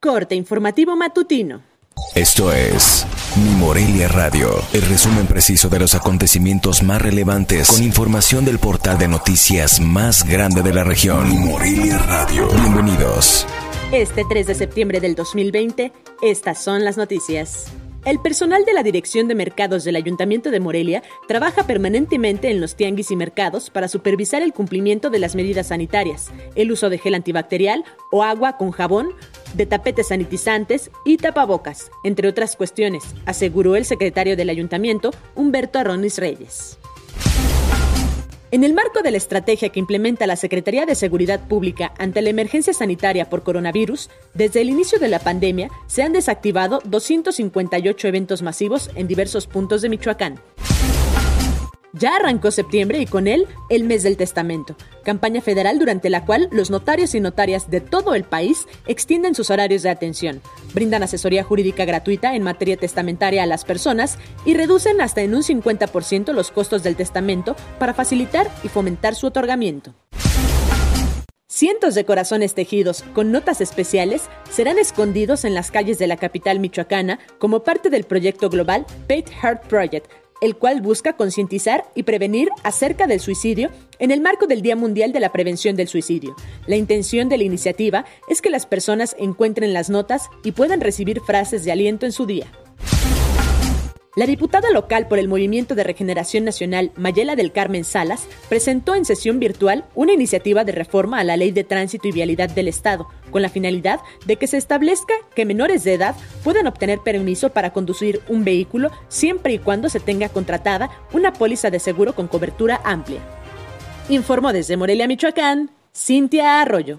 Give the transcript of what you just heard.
Corte informativo matutino. Esto es Mi Morelia Radio, el resumen preciso de los acontecimientos más relevantes con información del portal de noticias más grande de la región. Mi Morelia Radio. Bienvenidos. Este 3 de septiembre del 2020, estas son las noticias. El personal de la Dirección de Mercados del Ayuntamiento de Morelia trabaja permanentemente en los tianguis y mercados para supervisar el cumplimiento de las medidas sanitarias, el uso de gel antibacterial o agua con jabón, de tapetes sanitizantes y tapabocas, entre otras cuestiones, aseguró el secretario del Ayuntamiento, Humberto Arronis Reyes. En el marco de la estrategia que implementa la Secretaría de Seguridad Pública ante la emergencia sanitaria por coronavirus, desde el inicio de la pandemia se han desactivado 258 eventos masivos en diversos puntos de Michoacán. Ya arrancó septiembre y con él el mes del testamento, campaña federal durante la cual los notarios y notarias de todo el país extienden sus horarios de atención, brindan asesoría jurídica gratuita en materia testamentaria a las personas y reducen hasta en un 50% los costos del testamento para facilitar y fomentar su otorgamiento. Cientos de corazones tejidos con notas especiales serán escondidos en las calles de la capital michoacana como parte del proyecto global Pate Heart Project, el cual busca concientizar y prevenir acerca del suicidio en el marco del Día Mundial de la Prevención del Suicidio. La intención de la iniciativa es que las personas encuentren las notas y puedan recibir frases de aliento en su día. La diputada local por el Movimiento de Regeneración Nacional, Mayela del Carmen Salas, presentó en sesión virtual una iniciativa de reforma a la Ley de Tránsito y Vialidad del Estado, con la finalidad de que se establezca que menores de edad puedan obtener permiso para conducir un vehículo siempre y cuando se tenga contratada una póliza de seguro con cobertura amplia. Informó desde Morelia, Michoacán, Cintia Arroyo.